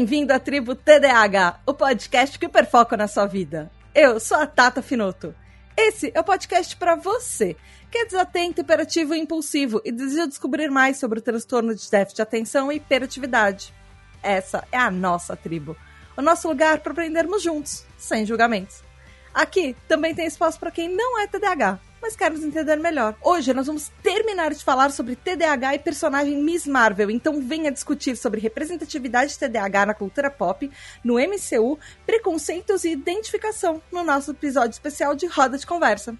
Bem-vindo à tribo TDAH, o podcast que perfoca na sua vida. Eu sou a Tata Finoto. Esse é o podcast para você que é desatento, hiperativo e impulsivo e deseja descobrir mais sobre o transtorno de déficit de atenção e hiperatividade. Essa é a nossa tribo, o nosso lugar para aprendermos juntos, sem julgamentos. Aqui também tem espaço para quem não é TDAH mas quer nos entender melhor. Hoje nós vamos terminar de falar sobre TDAH e personagem Miss Marvel, então venha discutir sobre representatividade de TDAH na cultura pop, no MCU, preconceitos e identificação no nosso episódio especial de Roda de Conversa.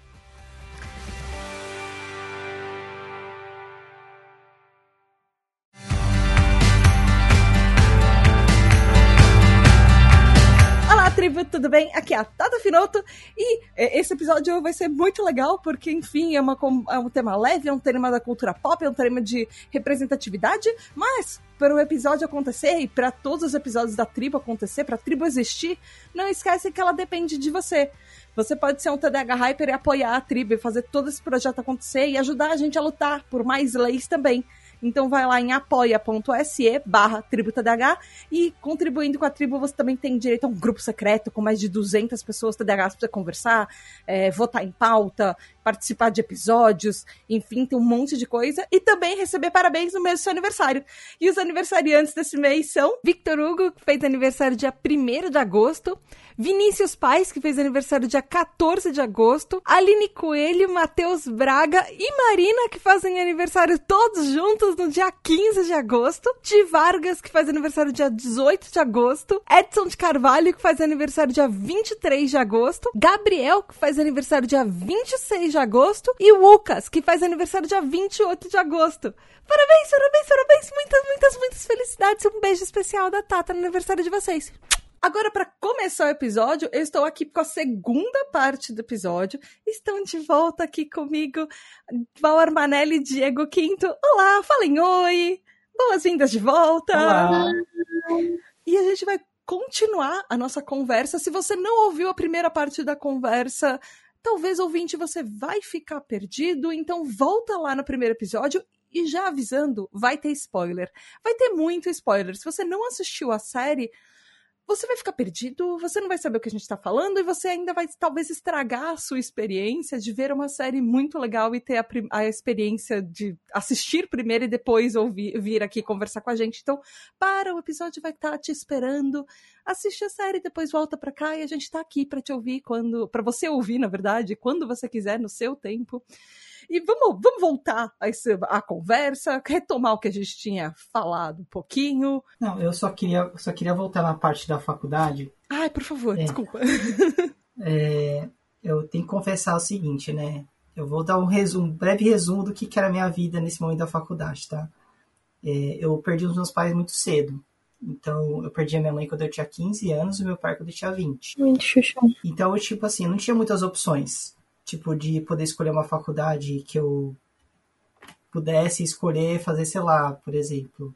Tudo bem? Aqui é a Tata Finoto e é, esse episódio vai ser muito legal porque, enfim, é, uma, é um tema leve, é um tema da cultura pop, é um tema de representatividade, mas para o episódio acontecer e para todos os episódios da tribo acontecer, para a tribo existir, não esquece que ela depende de você. Você pode ser um TDH Hyper e apoiar a tribo e fazer todo esse projeto acontecer e ajudar a gente a lutar por mais leis também. Então vai lá em apoia.se barra TribuTDH e contribuindo com a tribo você também tem direito a um grupo secreto com mais de 200 pessoas TDAHs para conversar, é, votar em pauta, participar de episódios, enfim, tem um monte de coisa. E também receber parabéns no mês do seu aniversário. E os aniversariantes desse mês são Victor Hugo, que fez aniversário dia 1 de agosto, Vinícius Pais, que fez aniversário dia 14 de agosto, Aline Coelho, Matheus Braga e Marina, que fazem aniversário todos juntos no dia 15 de agosto, Ti Vargas, que faz aniversário dia 18 de agosto, Edson de Carvalho, que faz aniversário dia 23 de agosto, Gabriel, que faz aniversário dia 26 de agosto, e o Lucas, que faz aniversário dia 28 de agosto. Parabéns, parabéns, parabéns, muitas, muitas, muitas felicidades um beijo especial da Tata no aniversário de vocês. Agora, para começar o episódio, eu estou aqui com a segunda parte do episódio. Estão de volta aqui comigo, Val Armanelli e Diego Quinto. Olá, falem oi! Boas-vindas de volta! Olá! E a gente vai continuar a nossa conversa. Se você não ouviu a primeira parte da conversa, talvez ouvinte você vai ficar perdido, então volta lá no primeiro episódio e já avisando, vai ter spoiler. Vai ter muito spoiler. Se você não assistiu a série, você vai ficar perdido, você não vai saber o que a gente está falando e você ainda vai talvez estragar a sua experiência de ver uma série muito legal e ter a, a experiência de assistir primeiro e depois ouvir, vir aqui conversar com a gente. Então, para, o episódio vai estar tá te esperando. Assiste a série, depois volta para cá e a gente está aqui para te ouvir quando, para você ouvir, na verdade, quando você quiser, no seu tempo. E vamos, vamos voltar a, esse, a conversa, retomar o que a gente tinha falado um pouquinho. Não, eu só queria, só queria voltar na parte da faculdade. Ai, por favor, é, desculpa. É, eu tenho que confessar o seguinte, né? Eu vou dar um resumo, um breve resumo do que, que era a minha vida nesse momento da faculdade, tá? É, eu perdi os meus pais muito cedo. Então, eu perdi a minha mãe quando eu tinha 15 anos e meu pai quando eu tinha 20. Muito xuxão. Então, eu, tipo assim, não tinha muitas opções tipo, de poder escolher uma faculdade que eu pudesse escolher fazer, sei lá, por exemplo,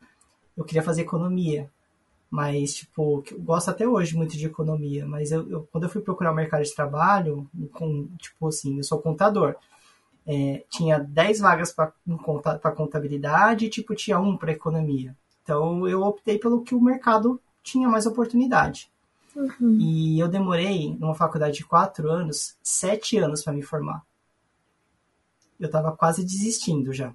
eu queria fazer economia, mas, tipo, eu gosto até hoje muito de economia, mas eu, eu quando eu fui procurar o mercado de trabalho, com, tipo assim, eu sou contador, é, tinha 10 vagas para contabilidade e, tipo, tinha um para economia. Então, eu optei pelo que o mercado tinha mais oportunidade. Uhum. E eu demorei, numa faculdade de quatro anos, sete anos para me formar. Eu tava quase desistindo já.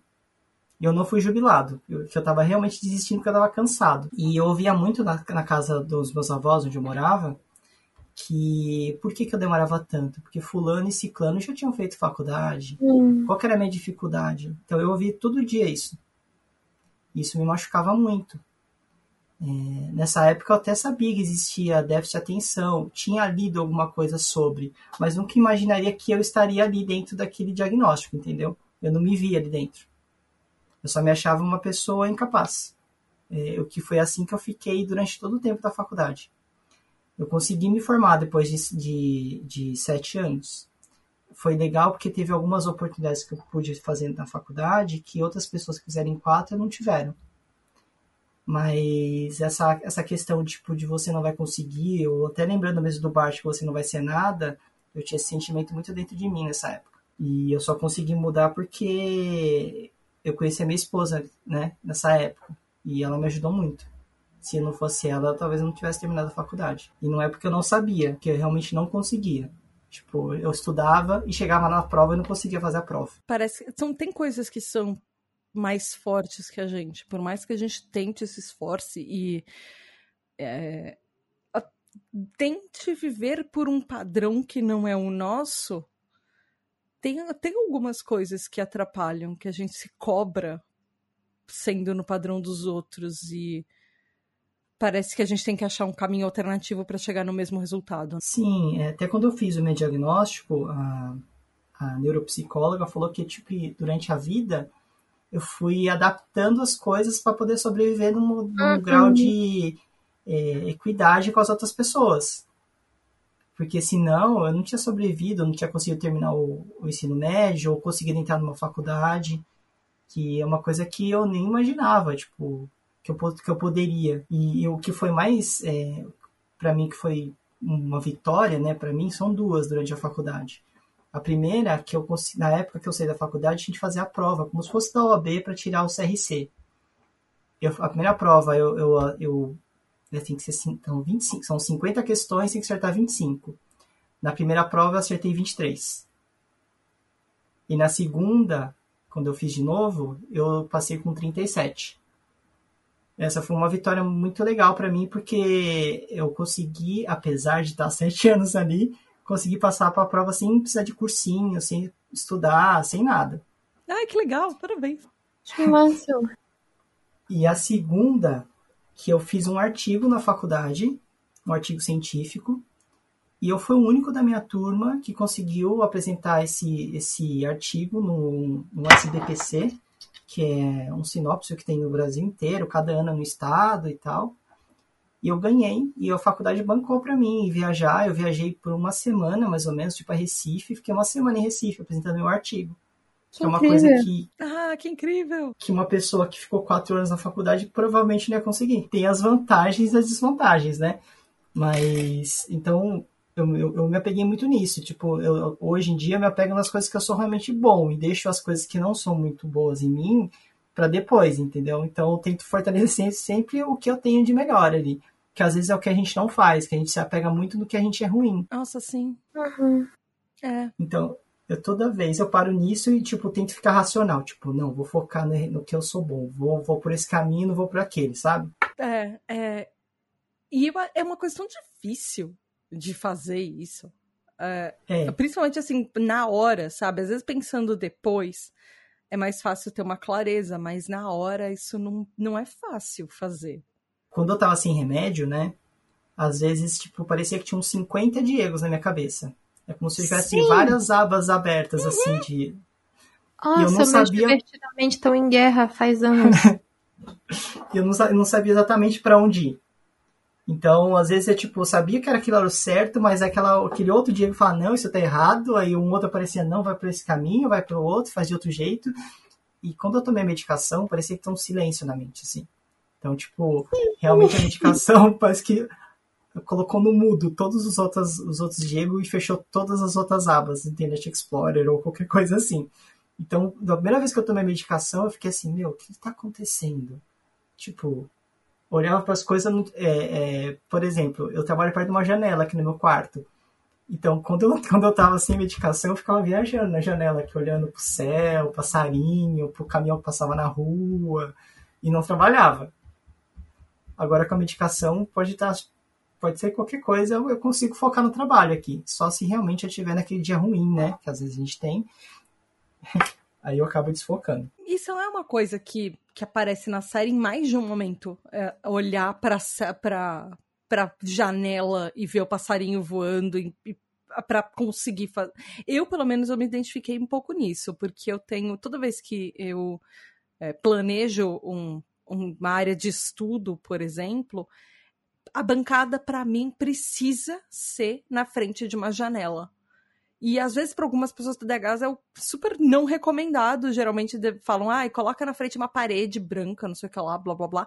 E eu não fui jubilado, eu, eu tava realmente desistindo porque eu tava cansado. E eu ouvia muito na, na casa dos meus avós, onde eu morava, que por que, que eu demorava tanto? Porque fulano e ciclano já tinham feito faculdade. Uhum. Qual era a minha dificuldade? Então eu ouvi todo dia isso. Isso me machucava muito. É, nessa época eu até sabia que existia déficit de atenção, tinha lido alguma coisa sobre, mas nunca imaginaria que eu estaria ali dentro daquele diagnóstico, entendeu? Eu não me via ali dentro. Eu só me achava uma pessoa incapaz. É, o que foi assim que eu fiquei durante todo o tempo da faculdade. Eu consegui me formar depois de, de, de sete anos. Foi legal porque teve algumas oportunidades que eu pude fazer na faculdade que outras pessoas que fizeram em quatro não tiveram. Mas essa, essa questão tipo, de você não vai conseguir, ou até lembrando mesmo do Bart que você não vai ser nada, eu tinha esse sentimento muito dentro de mim nessa época. E eu só consegui mudar porque eu conheci a minha esposa, né, nessa época. E ela me ajudou muito. Se não fosse ela, talvez eu não tivesse terminado a faculdade. E não é porque eu não sabia, que eu realmente não conseguia. Tipo, eu estudava e chegava na prova e não conseguia fazer a prova. Parece são, tem coisas que são mais fortes que a gente. Por mais que a gente tente se esforce e é, a, tente viver por um padrão que não é o nosso, tem, tem algumas coisas que atrapalham, que a gente se cobra sendo no padrão dos outros e parece que a gente tem que achar um caminho alternativo para chegar no mesmo resultado. Sim, é, até quando eu fiz o meu diagnóstico, a, a neuropsicóloga falou que tipo, durante a vida eu fui adaptando as coisas para poder sobreviver num, num uhum. grau de é, equidade com as outras pessoas. Porque senão eu não tinha sobrevivido, eu não tinha conseguido terminar o, o ensino médio, ou conseguido entrar numa faculdade, que é uma coisa que eu nem imaginava, tipo, que eu, que eu poderia. E, e o que foi mais, é, para mim, que foi uma vitória, né, para mim, são duas durante a faculdade. A primeira, que eu na época que eu saí da faculdade, a gente fazia a prova, como se fosse da OAB para tirar o CRC. Eu, a primeira prova, eu, eu, eu tem que ser então, 25, são 50 questões, tem que acertar 25. Na primeira prova eu acertei 23. E na segunda, quando eu fiz de novo, eu passei com 37. Essa foi uma vitória muito legal para mim, porque eu consegui, apesar de estar sete anos ali, consegui passar para a prova sem precisar de cursinho, sem estudar, sem nada. Ai, que legal, parabéns. Que massa. E a segunda, que eu fiz um artigo na faculdade, um artigo científico, e eu fui o único da minha turma que conseguiu apresentar esse, esse artigo no, no SBPC, que é um sinopse que tem no Brasil inteiro, cada ano no estado e tal. E eu ganhei, e a faculdade bancou para mim viajar. Eu viajei por uma semana, mais ou menos, tipo a Recife, fiquei uma semana em Recife apresentando meu artigo. Que é uma incrível. coisa que. Ah, que incrível! Que uma pessoa que ficou quatro anos na faculdade provavelmente não ia conseguir. Tem as vantagens e as desvantagens, né? Mas. Então, eu, eu, eu me apeguei muito nisso. Tipo, eu, hoje em dia eu me apego nas coisas que eu sou realmente bom e deixo as coisas que não são muito boas em mim para depois, entendeu? Então, eu tento fortalecer sempre o que eu tenho de melhor ali. Que às vezes é o que a gente não faz, que a gente se apega muito no que a gente é ruim. Nossa, sim. Uhum. É. Então, eu toda vez eu paro nisso e, tipo, tento ficar racional. Tipo, não, vou focar no, no que eu sou bom. Vou, vou por esse caminho, não vou por aquele, sabe? É, é. E é uma questão difícil de fazer isso. É, é. Principalmente, assim, na hora, sabe? Às vezes pensando depois é mais fácil ter uma clareza, mas na hora isso não, não é fácil fazer. Quando eu tava sem remédio, né? Às vezes, tipo, parecia que tinha uns 50 Diegos na minha cabeça. É como se tivesse Sim. várias abas abertas, assim, uhum. assim, de. Nossa, eu não sabia. divertidamente estão em guerra faz anos. eu, não, eu não sabia exatamente para onde ir. Então, às vezes, eu, tipo, eu sabia que era aquilo era o certo, mas aquela, aquele outro Diego fala, não, isso tá errado. Aí um outro aparecia, não, vai por esse caminho, vai pro outro, faz de outro jeito. E quando eu tomei a medicação, parecia que tem um silêncio na mente, assim. Então, tipo, realmente a medicação parece que colocou no mudo todos os outros, os outros Diego e fechou todas as outras abas, Internet Explorer ou qualquer coisa assim. Então, da primeira vez que eu tomei medicação, eu fiquei assim, meu, o que está acontecendo? Tipo, olhava para as coisas, é, é, por exemplo, eu trabalho perto de uma janela aqui no meu quarto. Então, quando eu, quando eu tava sem medicação, eu ficava viajando na janela, aqui, olhando pro céu, passarinho, pro caminhão que passava na rua, e não trabalhava. Agora com a medicação pode estar tá pode ser qualquer coisa, eu, consigo focar no trabalho aqui. Só se realmente eu tiver naquele dia ruim, né? Que às vezes a gente tem. Aí eu acabo desfocando. Isso é uma coisa que, que aparece na série em mais de um momento. É olhar pra, pra, pra janela e ver o passarinho voando e, e para conseguir fazer. Eu, pelo menos, eu me identifiquei um pouco nisso, porque eu tenho. Toda vez que eu é, planejo um, uma área de estudo, por exemplo, a bancada, para mim, precisa ser na frente de uma janela. E às vezes, para algumas pessoas TDAHs, é super não recomendado. Geralmente falam, ah, coloca na frente uma parede branca, não sei o que lá, blá blá blá.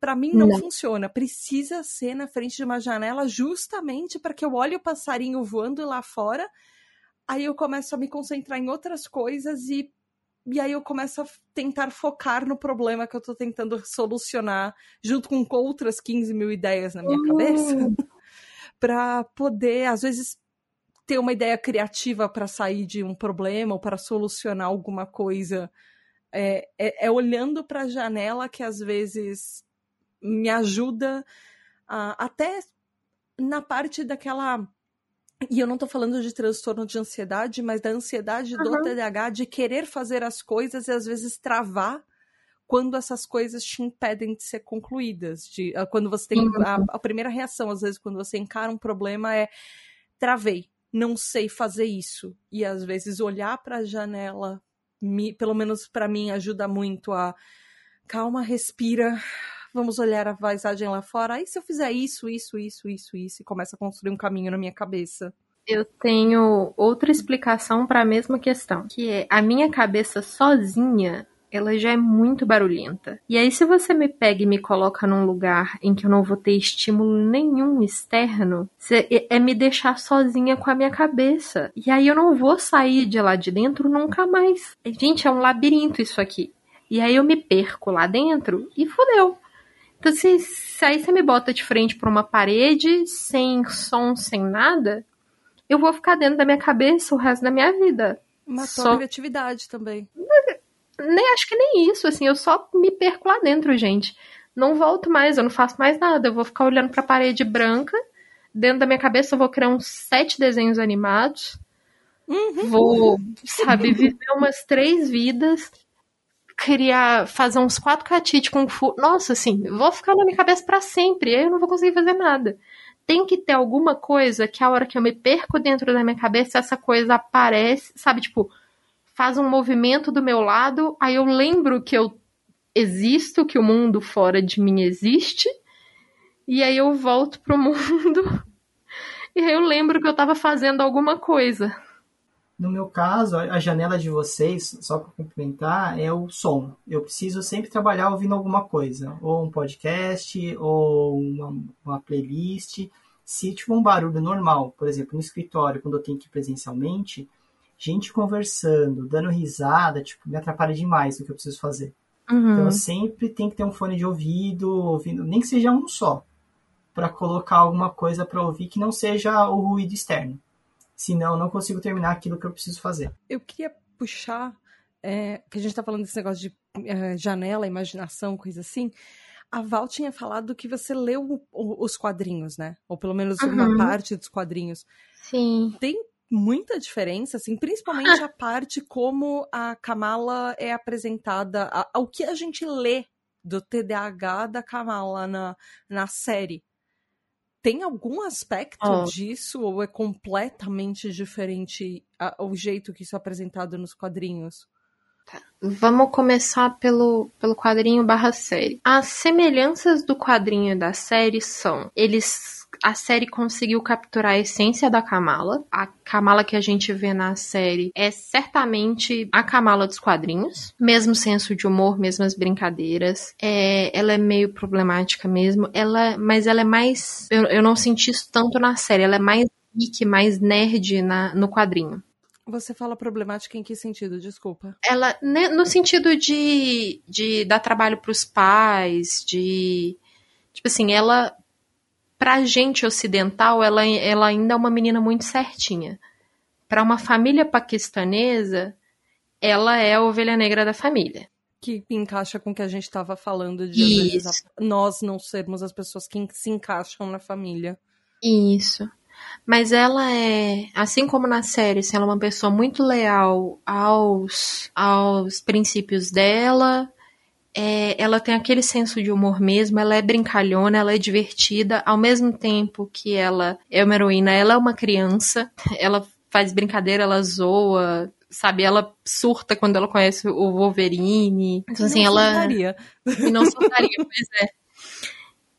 Para mim não, não, funciona. Precisa ser na frente de uma janela, justamente para que eu olhe o passarinho voando lá fora. Aí eu começo a me concentrar em outras coisas e e aí eu começo a tentar focar no problema que eu tô tentando solucionar, junto com outras 15 mil ideias na minha uhum. cabeça, para poder, às vezes, ter uma ideia criativa para sair de um problema ou para solucionar alguma coisa. É, é, é olhando para a janela que às vezes me ajuda a, até na parte daquela e eu não tô falando de transtorno de ansiedade, mas da ansiedade uhum. do TDAH de querer fazer as coisas e às vezes travar quando essas coisas te impedem de ser concluídas. De, ah, quando você tem. Uhum. A, a, primeira reação, às vezes, quando você encara um problema é travei, não sei fazer isso. E às vezes olhar para a janela, me, pelo menos para mim, ajuda muito a. Calma, respira, vamos olhar a paisagem lá fora. Aí se eu fizer isso, isso, isso, isso, isso, e começa a construir um caminho na minha cabeça. Eu tenho outra explicação para a mesma questão, que é a minha cabeça sozinha, ela já é muito barulhenta. E aí se você me pega e me coloca num lugar em que eu não vou ter estímulo nenhum externo, é me deixar sozinha com a minha cabeça. E aí eu não vou sair de lá de dentro nunca mais. Gente, é um labirinto isso aqui. E aí eu me perco lá dentro e fodeu. Então, se, se aí você me bota de frente para uma parede, sem som, sem nada, eu vou ficar dentro da minha cabeça o resto da minha vida. Matou só... a criatividade também. Nem, acho que nem isso, assim, eu só me perco lá dentro, gente. Não volto mais, eu não faço mais nada. Eu vou ficar olhando pra parede branca. Dentro da minha cabeça eu vou criar uns sete desenhos animados. Uhum. Vou, sabe, viver umas três vidas criar, fazer uns quatro catite com fu. Nossa, assim, vou ficar na minha cabeça para sempre, aí eu não vou conseguir fazer nada. Tem que ter alguma coisa que a hora que eu me perco dentro da minha cabeça, essa coisa aparece, sabe, tipo, faz um movimento do meu lado, aí eu lembro que eu existo, que o mundo fora de mim existe, e aí eu volto pro mundo, e aí eu lembro que eu tava fazendo alguma coisa. No meu caso, a janela de vocês, só para complementar, é o som. Eu preciso sempre trabalhar ouvindo alguma coisa, ou um podcast, ou uma, uma playlist. Se tiver um barulho normal, por exemplo, no escritório, quando eu tenho que ir presencialmente, gente conversando, dando risada, tipo, me atrapalha demais no que eu preciso fazer. Uhum. Então eu sempre tenho que ter um fone de ouvido, ouvindo, nem que seja um só, para colocar alguma coisa para ouvir que não seja o ruído externo senão eu não consigo terminar aquilo que eu preciso fazer. Eu queria puxar, é, que a gente está falando desse negócio de é, janela, imaginação, coisa assim. A Val tinha falado que você leu os quadrinhos, né? Ou pelo menos uhum. uma parte dos quadrinhos. Sim. Tem muita diferença, assim, principalmente a parte como a Kamala é apresentada, ao que a gente lê do TDAH da Kamala na, na série tem algum aspecto oh. disso ou é completamente diferente a, o jeito que isso é apresentado nos quadrinhos? Tá. Vamos começar pelo, pelo quadrinho barra série. As semelhanças do quadrinho e da série são: eles a série conseguiu capturar a essência da Kamala. A Kamala que a gente vê na série é certamente a Kamala dos quadrinhos. Mesmo senso de humor, mesmas brincadeiras. É, ela é meio problemática mesmo. Ela, mas ela é mais. Eu, eu não senti isso tanto na série. Ela é mais geek, mais nerd na, no quadrinho. Você fala problemática em que sentido? Desculpa. Ela, né, no sentido de, de dar trabalho para os pais, de. Tipo assim, ela pra gente ocidental, ela, ela ainda é uma menina muito certinha. Para uma família paquistanesa, ela é a ovelha negra da família. Que encaixa com o que a gente estava falando de vezes, nós não sermos as pessoas que se encaixam na família. Isso. Mas ela é, assim como na série, ela é uma pessoa muito leal aos, aos princípios dela, é, ela tem aquele senso de humor mesmo, ela é brincalhona, ela é divertida, ao mesmo tempo que ela é uma heroína, ela é uma criança, ela faz brincadeira, ela zoa, sabe? Ela surta quando ela conhece o Wolverine. Então, assim, não ela. Surtaria. E não surtaria, pois é.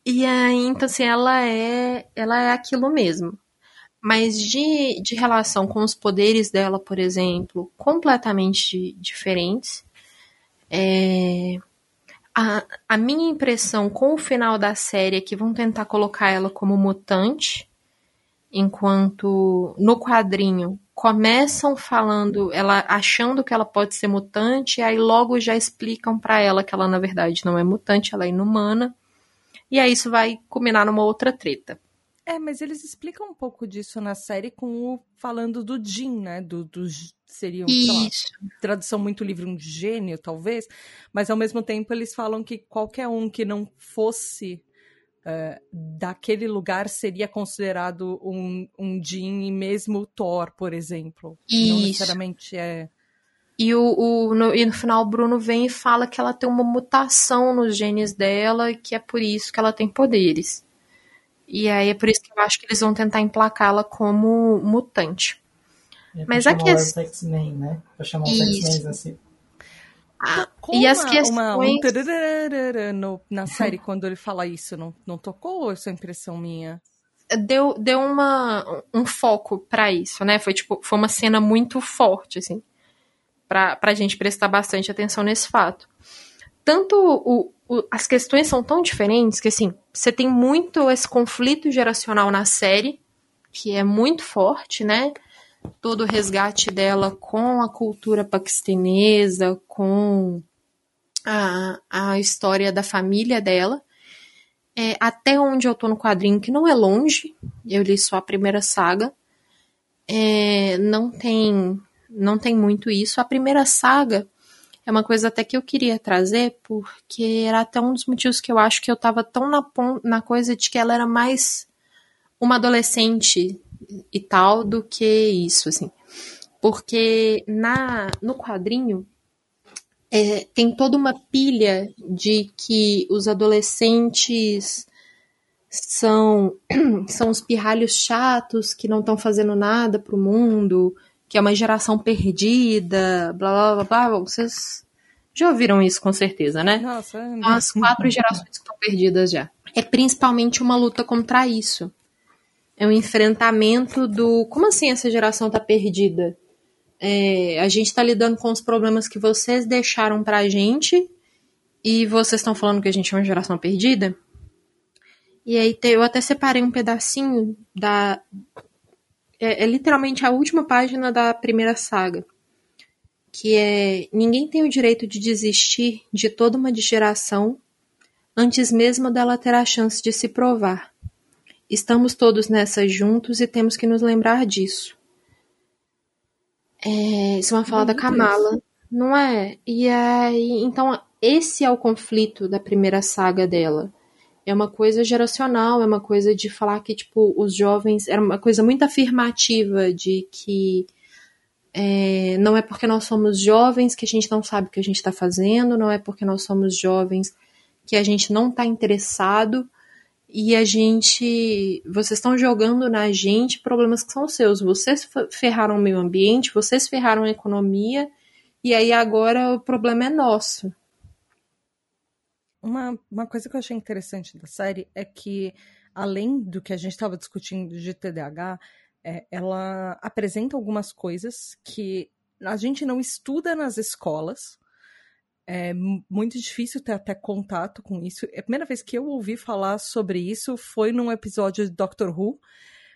E aí, então, assim, ela é, ela é aquilo mesmo. Mas de, de relação com os poderes dela, por exemplo, completamente diferentes. É, a, a minha impressão com o final da série é que vão tentar colocar ela como mutante, enquanto no quadrinho começam falando, ela achando que ela pode ser mutante, aí logo já explicam para ela que ela na verdade não é mutante, ela é inumana. E aí isso vai culminar numa outra treta. É, mas eles explicam um pouco disso na série com o falando do Jin, né? Do, do seria um, lá, tradução muito livre, um gênio, talvez. Mas ao mesmo tempo eles falam que qualquer um que não fosse uh, daquele lugar seria considerado um, um Jin, e mesmo Thor, por exemplo. Isso. Não necessariamente é. E, o, o no, e no final o Bruno vem e fala que ela tem uma mutação nos genes dela e que é por isso que ela tem poderes. E aí é por isso que eu acho que eles vão tentar emplacá-la como mutante. É Mas aqui os X-Men, né? Pra chamar os X-Men assim. Ah, e as questões... Uma, um no, na série quando ele fala isso, não, não tocou ou essa é impressão minha? Deu, deu uma, um foco para isso, né? Foi tipo, foi uma cena muito forte, assim para a gente prestar bastante atenção nesse fato. Tanto o, as questões são tão diferentes que, assim, você tem muito esse conflito geracional na série, que é muito forte, né? Todo o resgate dela com a cultura paquistanesa, com a, a história da família dela. É, até onde eu tô no quadrinho, que não é longe, eu li só a primeira saga, é, não tem não tem muito isso. A primeira saga é uma coisa até que eu queria trazer, porque era até um dos motivos que eu acho que eu tava tão na, na coisa de que ela era mais uma adolescente e tal do que isso, assim. Porque na no quadrinho é, tem toda uma pilha de que os adolescentes são são os pirralhos chatos que não estão fazendo nada pro mundo, que é uma geração perdida, blá blá blá blá. Vocês já ouviram isso com certeza, né? Nossa, é As quatro gerações que estão perdidas já. É principalmente uma luta contra isso. É um enfrentamento do. Como assim essa geração tá perdida? É, a gente tá lidando com os problemas que vocês deixaram pra gente e vocês estão falando que a gente é uma geração perdida? E aí eu até separei um pedacinho da, é, é literalmente a última página da primeira saga. Que é: Ninguém tem o direito de desistir de toda uma geração antes mesmo dela ter a chance de se provar. Estamos todos nessa juntos e temos que nos lembrar disso. É, isso é uma fala Meu da Kamala, Deus. não é? E aí, então, esse é o conflito da primeira saga dela é uma coisa geracional, é uma coisa de falar que, tipo, os jovens. Era uma coisa muito afirmativa de que é, não é porque nós somos jovens que a gente não sabe o que a gente está fazendo, não é porque nós somos jovens que a gente não está interessado e a gente. Vocês estão jogando na gente problemas que são seus. Vocês ferraram o meio ambiente, vocês ferraram a economia, e aí agora o problema é nosso. Uma, uma coisa que eu achei interessante da série é que, além do que a gente estava discutindo de TDAH, é, ela apresenta algumas coisas que a gente não estuda nas escolas. É muito difícil ter até contato com isso. A primeira vez que eu ouvi falar sobre isso foi num episódio de Doctor Who,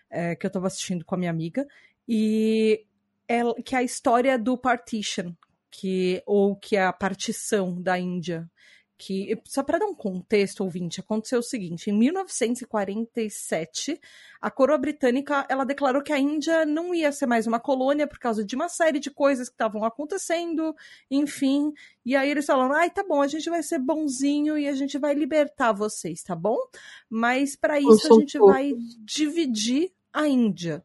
é, que eu estava assistindo com a minha amiga, e é, que é a história do partition, que, ou que é a partição da Índia que, só para dar um contexto, ouvinte, aconteceu o seguinte: em 1947, a coroa britânica ela declarou que a Índia não ia ser mais uma colônia por causa de uma série de coisas que estavam acontecendo, enfim. E aí eles falaram: ai, tá bom, a gente vai ser bonzinho e a gente vai libertar vocês, tá bom? Mas para isso a gente vai dividir a Índia.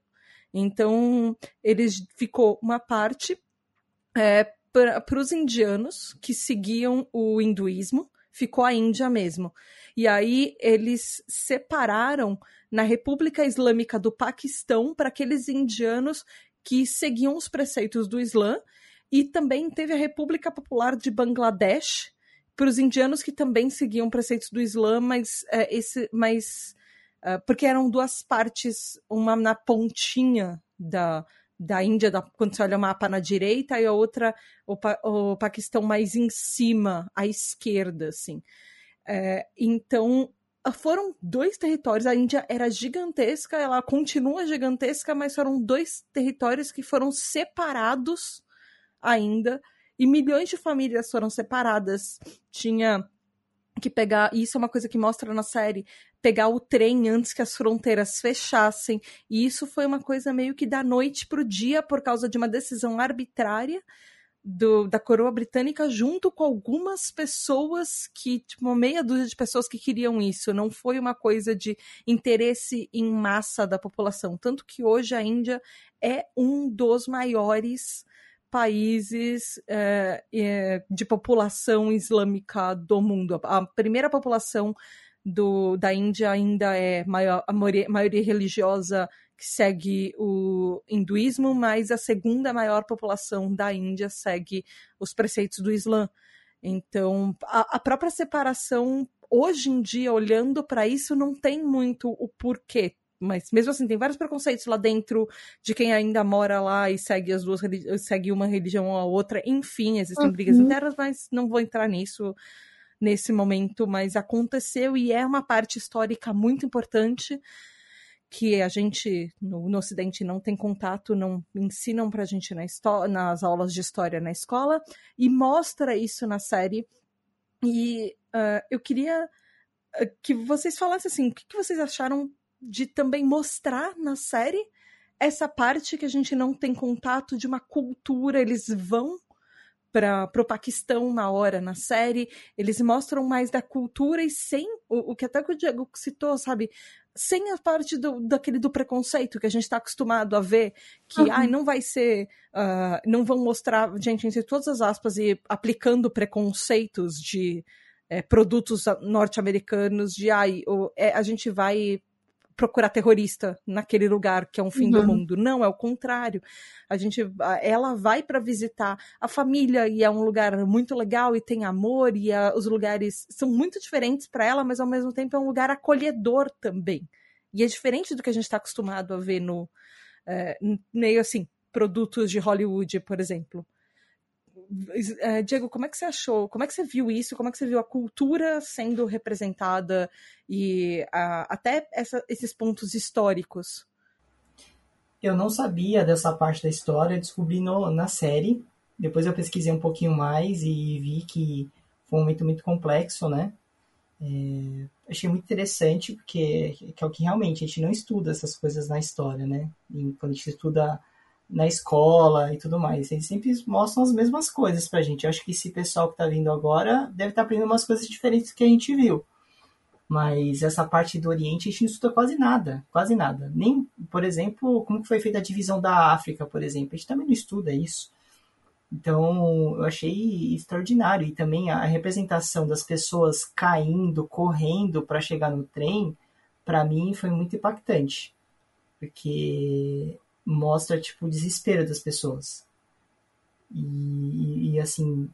Então, eles ficou uma parte é, para os indianos que seguiam o hinduísmo, ficou a Índia mesmo. E aí eles separaram na República Islâmica do Paquistão para aqueles indianos que seguiam os preceitos do Islã, e também teve a República Popular de Bangladesh para os indianos que também seguiam preceitos do Islã, mas é, esse, mas uh, porque eram duas partes, uma na pontinha da da Índia, da, quando você olha o mapa na direita, e a outra, o, o Paquistão mais em cima, à esquerda, assim. É, então, foram dois territórios. A Índia era gigantesca, ela continua gigantesca, mas foram dois territórios que foram separados ainda. E milhões de famílias foram separadas. Tinha que pegar, e isso é uma coisa que mostra na série, pegar o trem antes que as fronteiras fechassem. E isso foi uma coisa meio que da noite pro dia por causa de uma decisão arbitrária do, da coroa britânica junto com algumas pessoas que, tipo, uma meia dúzia de pessoas que queriam isso. Não foi uma coisa de interesse em massa da população. Tanto que hoje a Índia é um dos maiores países é, de população islâmica do mundo. A primeira população do, da Índia ainda é maior, a maioria, maioria religiosa que segue o hinduísmo, mas a segunda maior população da Índia segue os preceitos do Islã. Então, a, a própria separação, hoje em dia, olhando para isso, não tem muito o porquê mas mesmo assim tem vários preconceitos lá dentro de quem ainda mora lá e segue as duas segue uma religião ou a outra. Enfim, existem uhum. brigas internas, mas não vou entrar nisso nesse momento, mas aconteceu e é uma parte histórica muito importante que a gente no, no Ocidente não tem contato, não ensinam pra gente na nas aulas de história na escola, e mostra isso na série. E uh, eu queria uh, que vocês falassem assim, o que, que vocês acharam de também mostrar na série essa parte que a gente não tem contato de uma cultura, eles vão para o Paquistão na hora, na série, eles mostram mais da cultura e sem o, o que até que o Diego citou, sabe? Sem a parte do, daquele do preconceito que a gente está acostumado a ver, que uhum. ai, não vai ser. Uh, não vão mostrar, gente, entre todas as aspas, e aplicando preconceitos de é, produtos norte-americanos, de ai, é, a gente vai procurar terrorista naquele lugar que é um fim uhum. do mundo. Não, é o contrário. A gente, ela vai para visitar a família e é um lugar muito legal e tem amor e a, os lugares são muito diferentes para ela, mas ao mesmo tempo é um lugar acolhedor também. E é diferente do que a gente está acostumado a ver no é, meio assim produtos de Hollywood, por exemplo. É, Diego, como é que você achou? Como é que você viu isso? Como é que você viu a cultura sendo representada e a, até essa, esses pontos históricos? Eu não sabia dessa parte da história, descobri no, na série. Depois eu pesquisei um pouquinho mais e vi que foi um momento muito complexo, né? É, achei muito interessante porque que é o que realmente a gente não estuda essas coisas na história, né? E quando a gente estuda na escola e tudo mais. Eles sempre mostram as mesmas coisas pra gente. Eu acho que esse pessoal que tá vindo agora deve estar tá aprendendo umas coisas diferentes que a gente viu. Mas essa parte do Oriente a gente não estuda quase nada, quase nada. Nem, por exemplo, como foi feita a divisão da África, por exemplo. A gente também não estuda isso. Então, eu achei extraordinário. E também a representação das pessoas caindo, correndo para chegar no trem, para mim foi muito impactante. Porque mostra tipo o desespero das pessoas. E, e, assim,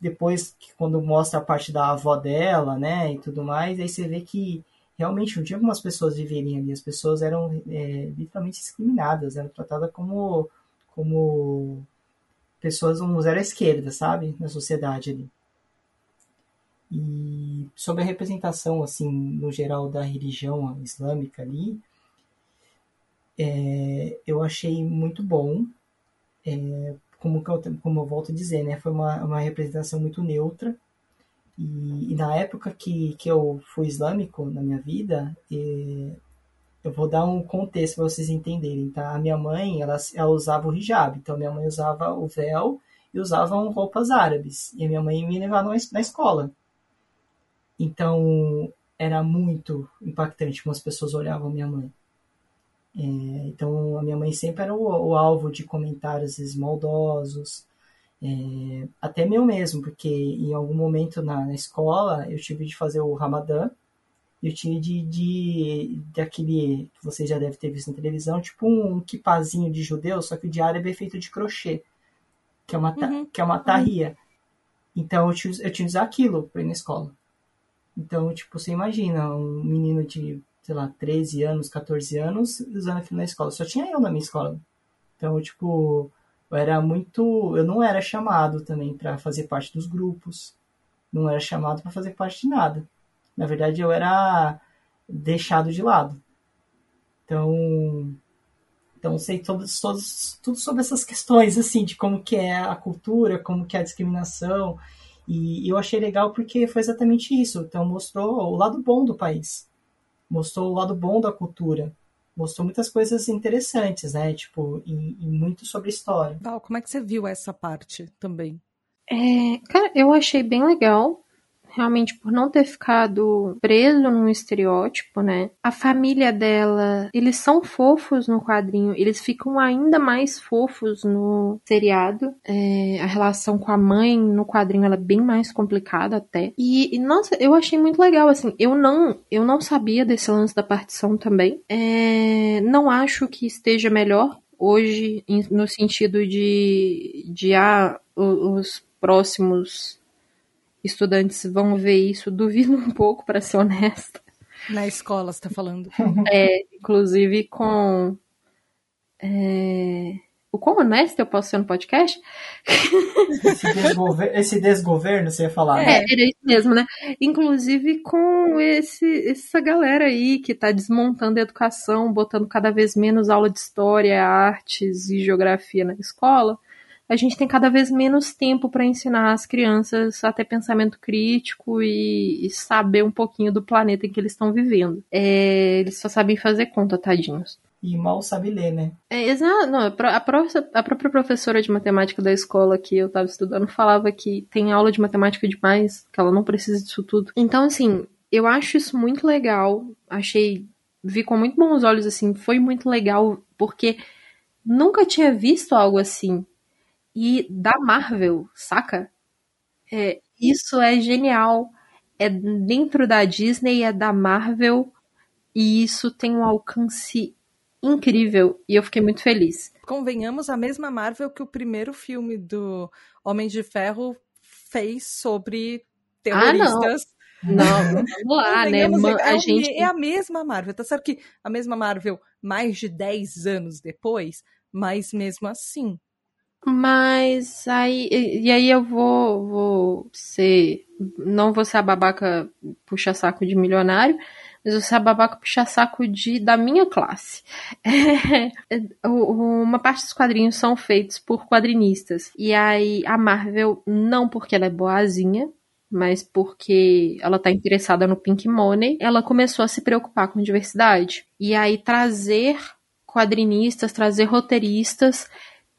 depois quando mostra a parte da avó dela, né, e tudo mais, aí você vê que realmente não tinha algumas pessoas viverem ali, as pessoas eram é, literalmente discriminadas, eram tratadas como como pessoas um zero à esquerda, sabe, na sociedade ali. E sobre a representação, assim, no geral da religião islâmica ali, é, eu achei muito bom. É, como, eu, como eu volto a dizer, né, foi uma, uma representação muito neutra. E, e, na época que, que eu fui islâmico na minha vida, é, eu vou dar um contexto para vocês entenderem, tá? A minha mãe, ela, ela usava o hijab, então minha mãe usava o véu e usavam roupas árabes. E a minha mãe me levava na escola. Então, era muito impactante como as pessoas olhavam minha mãe. É, então, a minha mãe sempre era o, o alvo de comentários maldosos, é, até meu mesmo, porque em algum momento na, na, escola eu tive de fazer o Ramadã, eu tinha de, de, de aquele que vocês já devem ter visto na televisão, tipo um, um kipazinho de judeu, só que o de árabe é feito de crochê, que é uma, uhum. que é uma tarria. Então eu tinha, eu tinha de usar aquilo para ir na escola. Então, tipo, você imagina um menino de sei lá, 13 anos, 14 anos, usando aquilo na escola. Só tinha eu na minha escola. Então, tipo, eu era muito. Eu não era chamado também para fazer parte dos grupos. Não era chamado para fazer parte de nada. Na verdade, eu era deixado de lado. Então, então sei todos, todos, tudo sobre essas questões assim de como que é a cultura, como que é a discriminação. E eu achei legal porque foi exatamente isso. Então mostrou o lado bom do país, mostrou o lado bom da cultura, mostrou muitas coisas interessantes, né? Tipo, e, e muito sobre história. Val, como é que você viu essa parte também? É, cara, eu achei bem legal realmente por não ter ficado preso num estereótipo, né? A família dela, eles são fofos no quadrinho, eles ficam ainda mais fofos no seriado. É, a relação com a mãe no quadrinho ela é bem mais complicada até. E, e, nossa, eu achei muito legal assim. Eu não, eu não sabia desse lance da partição também. É, não acho que esteja melhor hoje no sentido de de ah, os próximos estudantes vão ver isso, duvido um pouco, para ser honesta. Na escola, você tá falando. É, inclusive com. É, o quão honesto eu posso ser no podcast? Esse, desgover esse desgoverno, você ia falar, é, né? É, era isso mesmo, né? Inclusive com esse, essa galera aí que tá desmontando a educação, botando cada vez menos aula de história, artes e geografia na escola a gente tem cada vez menos tempo para ensinar as crianças a ter pensamento crítico e, e, saber um pouquinho do planeta em que eles estão vivendo. É, eles só sabem fazer conta, tadinhos. E mal sabe ler, né? É, exato. Não, a, a, a, própria professora de matemática da escola que eu estava estudando falava que tem aula de matemática demais, que ela não precisa disso tudo. Então, assim, eu acho isso muito legal. Achei. Vi com muito bons olhos, assim. Foi muito legal, porque nunca tinha visto algo assim e da Marvel, saca? É, isso é genial. É dentro da Disney, é da Marvel, e isso tem um alcance incrível, e eu fiquei muito feliz. Convenhamos, a mesma Marvel que o primeiro filme do Homem de Ferro fez sobre terroristas. Ah, não. Não, vamos lá, né? É, a gente... é a mesma Marvel. Tá certo que a mesma Marvel, mais de 10 anos depois, mas mesmo assim, mas aí. E aí eu vou, vou ser. Não vou ser a babaca puxa-saco de milionário, mas vou ser a babaca puxa-saco de, da minha classe. É, uma parte dos quadrinhos são feitos por quadrinistas. E aí a Marvel, não porque ela é boazinha, mas porque ela tá interessada no Pink Money, ela começou a se preocupar com diversidade. E aí trazer quadrinistas, trazer roteiristas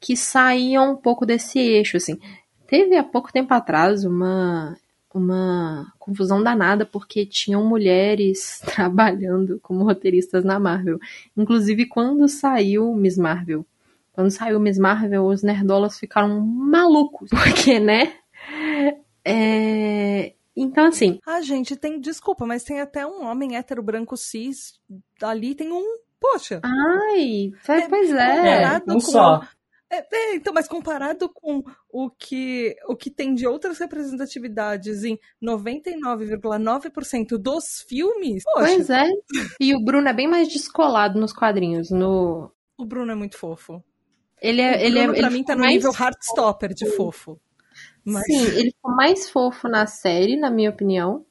que saíam um pouco desse eixo, assim. Teve há pouco tempo atrás uma uma confusão danada porque tinham mulheres trabalhando como roteiristas na Marvel. Inclusive quando saiu Miss Marvel. Quando saiu Miss Marvel, os nerdolas ficaram malucos. Porque, né? É... Então, assim. Ah, gente, tem. Desculpa, mas tem até um homem hétero branco cis. Ali tem um. Poxa. Ai, pois é. é um só. É, é, então, mas comparado com o que, o que tem de outras representatividades em 99,9% dos filmes. Poxa. Pois é. E o Bruno é bem mais descolado nos quadrinhos. No... O Bruno é muito fofo. Ele é, o ele Bruno, é, pra ele mim, tá no nível Heartstopper de fofo. Mas... Sim, ele ficou mais fofo na série, na minha opinião.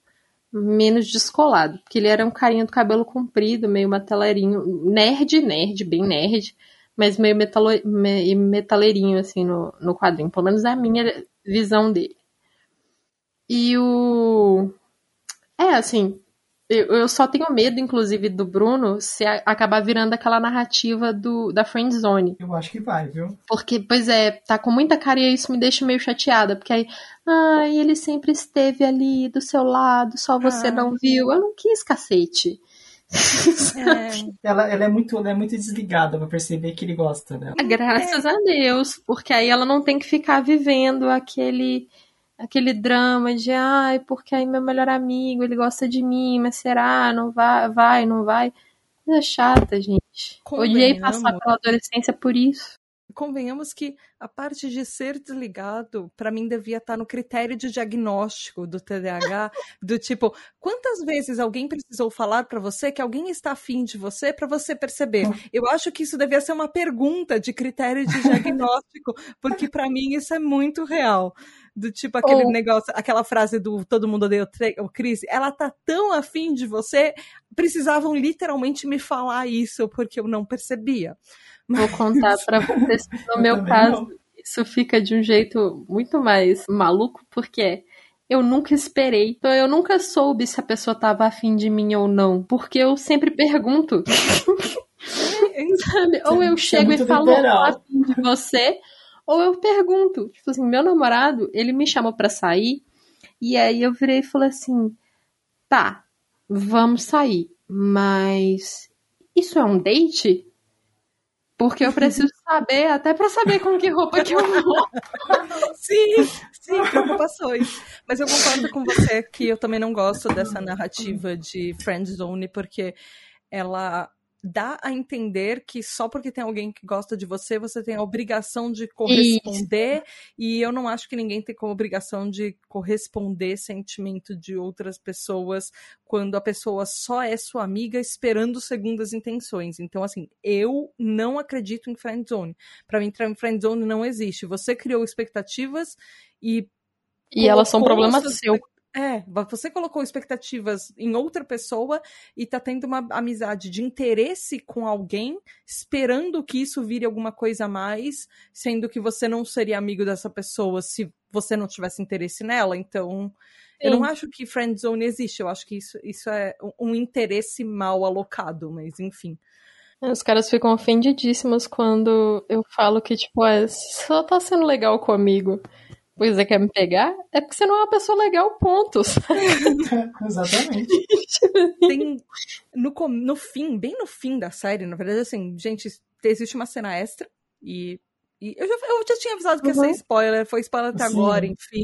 Menos descolado. Porque ele era um carinha do cabelo comprido, meio mataleirinho. Nerd, nerd, bem nerd mas meio metalo, me, metaleirinho, assim, no, no quadrinho. Pelo menos é a minha visão dele. E o. É, assim. Eu, eu só tenho medo, inclusive, do Bruno se a, acabar virando aquela narrativa do, da Friend Zone. Eu acho que vai, viu? Porque, pois é, tá com muita cara e isso me deixa meio chateada. Porque aí, ai, ele sempre esteve ali do seu lado, só você ah. não viu. Eu não quis, cacete. É. ela, ela, é muito, ela é muito desligada pra perceber que ele gosta dela. Graças é. a Deus, porque aí ela não tem que ficar vivendo aquele aquele drama de ai, porque aí meu melhor amigo, ele gosta de mim, mas será? Não vai, vai, não vai. Coisa chata, gente. Odiei passar pela adolescência por isso convenhamos que a parte de ser desligado, para mim, devia estar tá no critério de diagnóstico do TDAH, do tipo, quantas vezes alguém precisou falar para você que alguém está afim de você para você perceber? Eu acho que isso devia ser uma pergunta de critério de diagnóstico, porque para mim isso é muito real. Do tipo aquele Ou- negócio, aquela frase do todo mundo odeia o Chris. Ela tá tão afim de você, precisavam literalmente me falar isso, porque eu não percebia. Vou contar pra vocês no meu caso, não. isso fica de um jeito muito mais maluco, porque eu nunca esperei. Então eu nunca soube se a pessoa tava afim de mim ou não. Porque eu sempre pergunto. Sabe? Ou eu Isso é chego e falo. "Tô afim de você, ou eu pergunto. Tipo assim, meu namorado, ele me chamou pra sair, e aí eu virei e falei assim: tá, vamos sair, mas isso é um date? Porque eu preciso saber, até pra saber com que roupa que eu vou. Sim, sim, preocupações. Mas eu concordo com você que eu também não gosto dessa narrativa de friend zone, porque ela dá a entender que só porque tem alguém que gosta de você, você tem a obrigação de corresponder. E eu não acho que ninguém tem como obrigação de corresponder sentimento de outras pessoas quando a pessoa só é sua amiga esperando segundas intenções. Então, assim, eu não acredito em friend zone. Pra mim, entrar em friend zone não existe. Você criou expectativas e E elas são colocou problema suas seu. É, você colocou expectativas em outra pessoa e tá tendo uma amizade de interesse com alguém, esperando que isso vire alguma coisa a mais, sendo que você não seria amigo dessa pessoa se você não tivesse interesse nela. Então, eu não Sim. acho que friend zone existe. Eu acho que isso, isso é um- interesse mal alocado, mas enfim. Os caras ficam ofendidíssimos quando eu falo que, tipo, é, você só tá sendo legal comigo. Pois é, quer me pegar? É porque você não é uma pessoa legal, ponto. Exatamente. tem no, no fim, bem no fim da série, na verdade, assim, gente, existe uma cena extra e, e eu, já, eu já tinha avisado que ia ser Uhum. spoiler, foi spoiler até Sim. agora, enfim.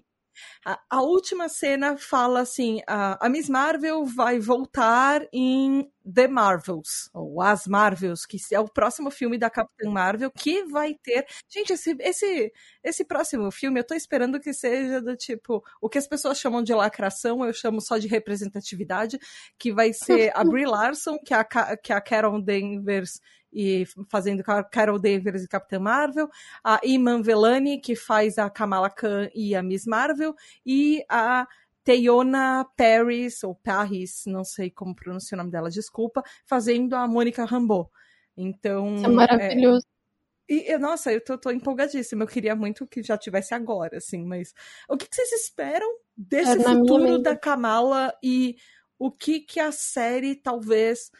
A, a última cena fala assim: a, a Miss Marvel vai voltar em The Marvels, ou As Marvels, que é o próximo filme da Capitã Marvel, que vai ter. Gente, esse, esse, esse próximo filme eu tô esperando que seja do tipo. O que as pessoas chamam de lacração, eu chamo só de representatividade, que vai ser a Brie Larson, que é a, que é a Carol Danvers. E fazendo Ca- Carol Danvers e Capitã Marvel, a Iman Velani, que faz a Kamala Khan e a Miss Marvel, e a Teyona Paris, ou Paris, não sei como pronunciar o nome dela, desculpa, fazendo a Mônica Rambeau. Então. Isso é maravilhoso. E, eu- nossa, eu tô, tô empolgadíssima. Eu queria muito que já tivesse agora, assim, mas o que, que vocês esperam desse É futuro da Kamala e o que que a série talvez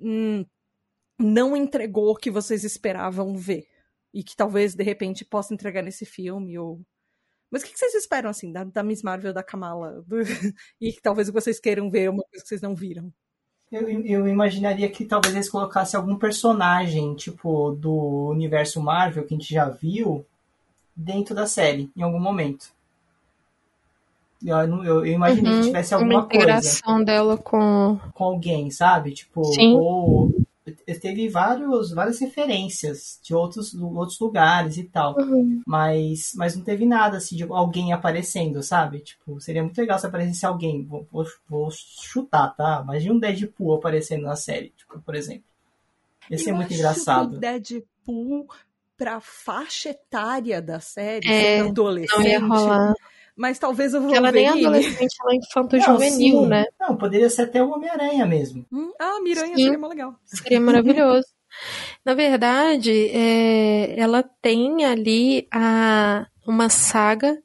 hum, não entregou que vocês esperavam ver? E que talvez, de repente, possa entregar nesse filme, ou... Mas o que que vocês esperam, assim, da, da Miss Marvel, da Kamala? Do- e que talvez vocês queiram ver uma coisa que vocês não viram? Eu, eu imaginaria que talvez eles colocassem algum personagem, tipo, do universo Marvel, que a gente já viu, dentro da série, em algum momento. Eu, eu, eu imaginei Uhum, que tivesse uma alguma coisa integração dela com. com alguém, sabe? Tipo, Sim. ou teve vários, várias referências de outros, outros lugares e tal. Uhum. Mas, mas não teve nada assim de alguém aparecendo, sabe? Tipo, seria muito legal se aparecesse alguém. Vou, vou, vou chutar, tá? Imagina um Deadpool aparecendo na série, tipo, por exemplo. Ia ser Eu muito acho engraçado. que o Deadpool, pra faixa etária da série, É, adolescente, Não ia rolar. Mas talvez o Porque ela nem é adolescente, ela é infanto-juvenil, sim. né? Não, poderia ser até o Homem-Aranha mesmo. Hum, ah, Miranha Sim. seria mó legal. Seria maravilhoso. Na verdade, é, ela tem ali a, uma saga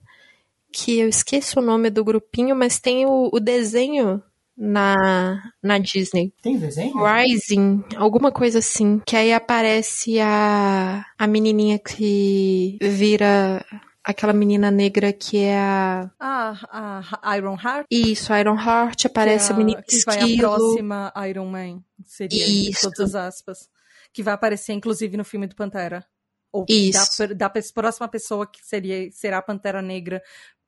que eu esqueço o nome do grupinho, mas tem o, o desenho na, na Disney. Tem desenho? Rising, alguma coisa assim. Que aí aparece a, a menininha que vira aquela menina negra que é a. Ah, a Iron Heart. Isso, Iron Heart, aparece é a menina que vai a próxima Iron Man. Seria Isso. todas as aspas. Que vai aparecer, inclusive, no filme do Pantera. Ou Isso. Da, da próxima pessoa que seria, será a Pantera Negra.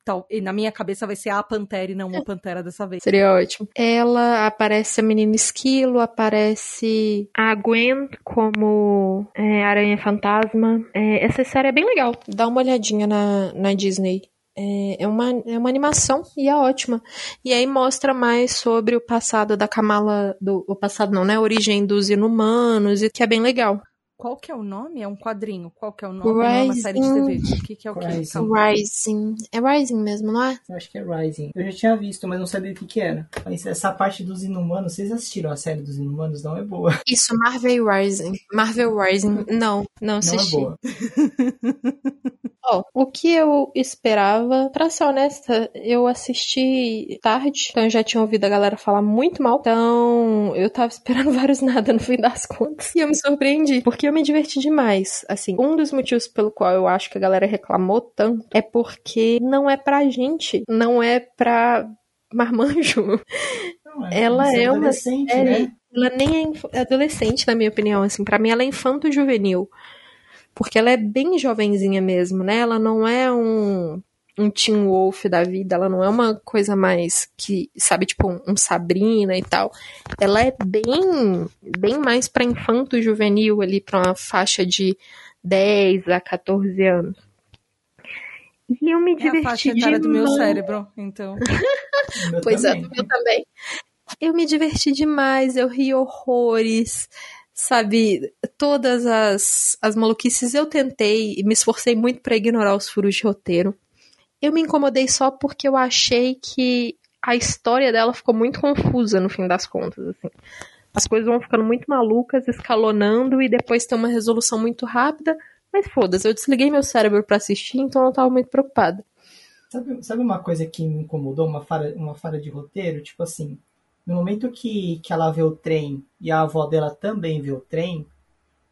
Tal, e na minha cabeça vai ser a Pantera e não uma Pantera dessa vez. Seria ótimo. Ela aparece a menina esquilo, aparece a Gwen como é, Aranha Fantasma. É, essa série é bem legal. Dá uma olhadinha na, na Disney. É, é, uma, é uma animação e é ótima. E aí mostra mais sobre o passado da Kamala. Do, o passado não, né? A origem dos inumanos, e que é bem legal. Qual que é o nome? É um quadrinho. Qual que é o nome? Não é uma série de TV. O que, que é o que? Rising. Rising. É Rising mesmo, não é? Eu acho que é Rising. Eu já tinha visto, mas não sabia o que, que era. Mas essa parte dos inumanos, vocês assistiram a série dos inumanos? Não é boa. Isso, Marvel Rising. Marvel Rising. Não, não assisti. Não é boa. Ó, o que eu esperava, pra ser honesta, eu assisti tarde, então eu já tinha ouvido a galera falar muito mal, então eu tava esperando vários nada no fim das contas. E eu me surpreendi, porque eu me diverti demais. Assim, um dos motivos pelo qual eu acho que a galera reclamou tanto é porque não é pra gente, não é pra marmanjo. Não, é Ela ser é uma adolescente, série. né? Ela nem é adolescente, na minha opinião, assim. Pra mim, ela é infanto-juvenil. Porque ela é bem jovenzinha mesmo, né? Ela não é um, um Teen Wolf da vida. Ela não é uma coisa mais que, sabe, tipo um, um Sabrina e tal. Ela é bem, bem mais pra infanto-juvenil ali, pra uma faixa de 10 a 14 anos. E eu me É a diverti faixa etária do meu demais. cérebro, então. Pois é, também. do meu também. Eu me diverti demais, eu ri horrores, sabe? Todas as, as maluquices eu tentei e me esforcei muito pra ignorar os furos de roteiro. Eu me incomodei só porque eu achei que a história dela ficou muito confusa no fim das contas, assim. As coisas vão ficando muito malucas, escalonando e depois tem uma resolução muito rápida. Mas foda-se, eu desliguei meu cérebro pra assistir, então eu não tava muito preocupada. Sabe, sabe uma coisa que me incomodou, uma falha, uma falha de roteiro? Tipo assim, no momento que, que ela vê o trem e a avó dela também vê o trem,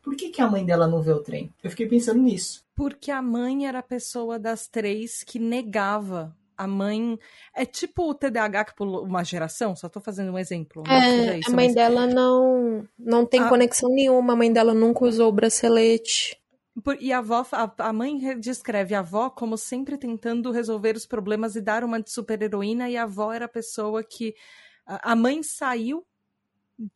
por que, que a mãe dela não vê o trem? Eu fiquei pensando nisso. Porque a mãe era a pessoa das três que negava. A mãe. É tipo o TDAH que pulou uma geração, só tô fazendo um exemplo. seja É, isso, a mãe mas- dela não não tem A- conexão nenhuma, a mãe dela nunca usou o bracelete. E a avó, a, a mãe re- descreve a avó como sempre tentando resolver os problemas e dar uma de super-heroína, e a avó era a pessoa que. A a mãe saiu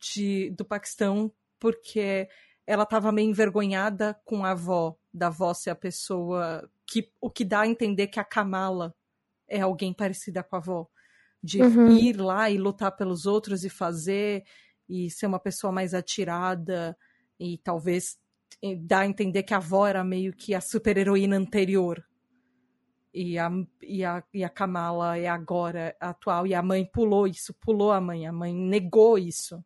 de, do Paquistão porque ela estava meio envergonhada com a avó, da avó ser a pessoa que. O que dá a entender que a Kamala é alguém parecida com a avó. De Uhum. ir lá e lutar pelos outros e fazer, e ser uma pessoa mais atirada, e talvez dá a entender que a avó era meio que a super-heroína anterior. E a, e, a, e a Kamala é agora atual. E a mãe pulou isso, pulou a mãe. A mãe negou isso.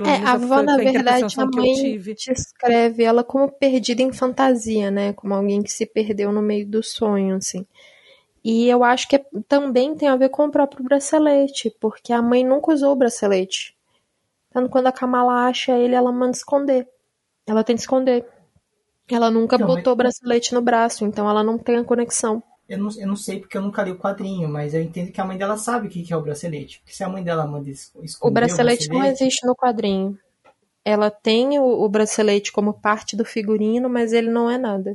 Pelo É, menos a avó, foi na verdade, interpretação a que eu mãe tive. descreve ela como perdida em fantasia, né? Como alguém que se perdeu no meio do sonho, assim. E eu acho que é- também tem a ver com o próprio bracelete, porque a mãe nunca usou o bracelete. Tanto quando a Kamala acha ele, ela manda esconder. Ela tem que esconder. Ela nunca Então, botou o mas- bracelete no braço, então ela não tem a conexão. Eu não, eu não sei porque eu nunca li o quadrinho, mas eu entendo que a mãe dela sabe o que, que é o bracelete. Porque se a mãe dela manda es- esconder O bracelete não bracelete- existe no quadrinho. Ela tem o, o bracelete como parte do figurino, mas ele não é nada.